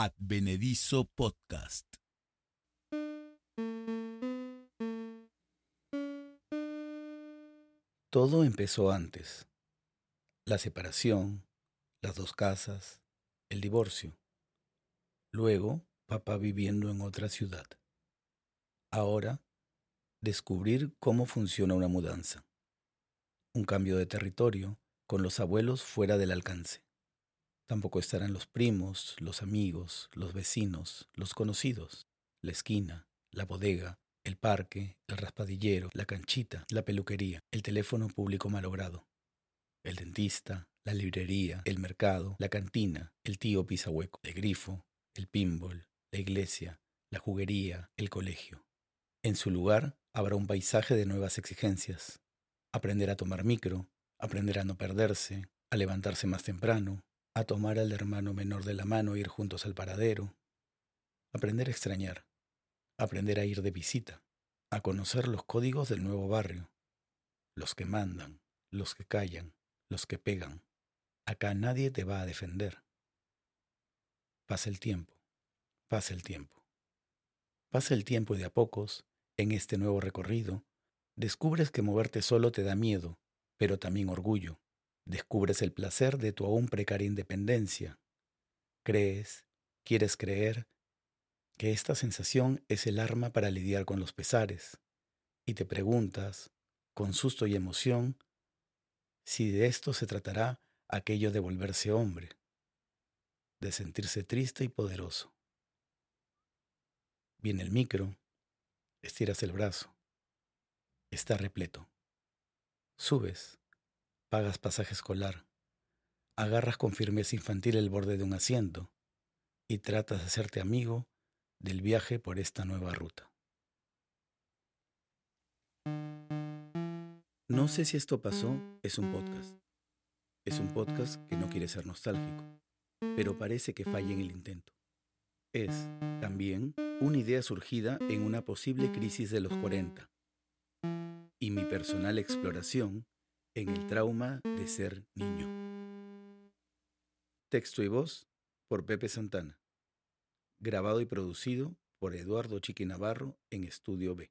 Advenedizo Podcast. Todo empezó antes. La separación, las dos casas, el divorcio. Luego, papá viviendo en otra ciudad. Ahora, descubrir cómo funciona una mudanza. Un cambio de territorio con los abuelos fuera del alcance. Tampoco estarán los primos, los amigos, los vecinos, los conocidos, la esquina, la bodega, el parque, el raspadillero, la canchita, la peluquería, el teléfono público malogrado, el dentista, la librería, el mercado, la cantina, el tío pisahueco, el grifo, el pinball, la iglesia, la juguería, el colegio. En su lugar habrá un paisaje de nuevas exigencias. Aprender a tomar micro, aprender a no perderse, a levantarse más temprano, a tomar al hermano menor de la mano e ir juntos al paradero, aprender a extrañar, aprender a ir de visita, a conocer los códigos del nuevo barrio, los que mandan, los que callan, los que pegan. Acá nadie te va a defender. Pasa el tiempo, pasa el tiempo. Pasa el tiempo y de a pocos, en este nuevo recorrido, descubres que moverte solo te da miedo pero también orgullo. Descubres el placer de tu aún precaria independencia. Crees, quieres creer, que esta sensación es el arma para lidiar con los pesares, y te preguntas, con susto y emoción, si de esto se tratará aquello de volverse hombre, de sentirse triste y poderoso. Viene el micro, estiras el brazo, está repleto. Subes, pagas pasaje escolar, agarras con firmeza infantil el borde de un asiento y tratas de hacerte amigo del viaje por esta nueva ruta. No sé si esto pasó, es un podcast. Es un podcast que no quiere ser nostálgico, pero parece que falla en el intento. Es, también, una idea surgida en una posible crisis de los 40 y mi personal exploración en el trauma de ser niño. Texto y voz por Pepe Santana. Grabado y producido por Eduardo Chiqui Navarro en Estudio B.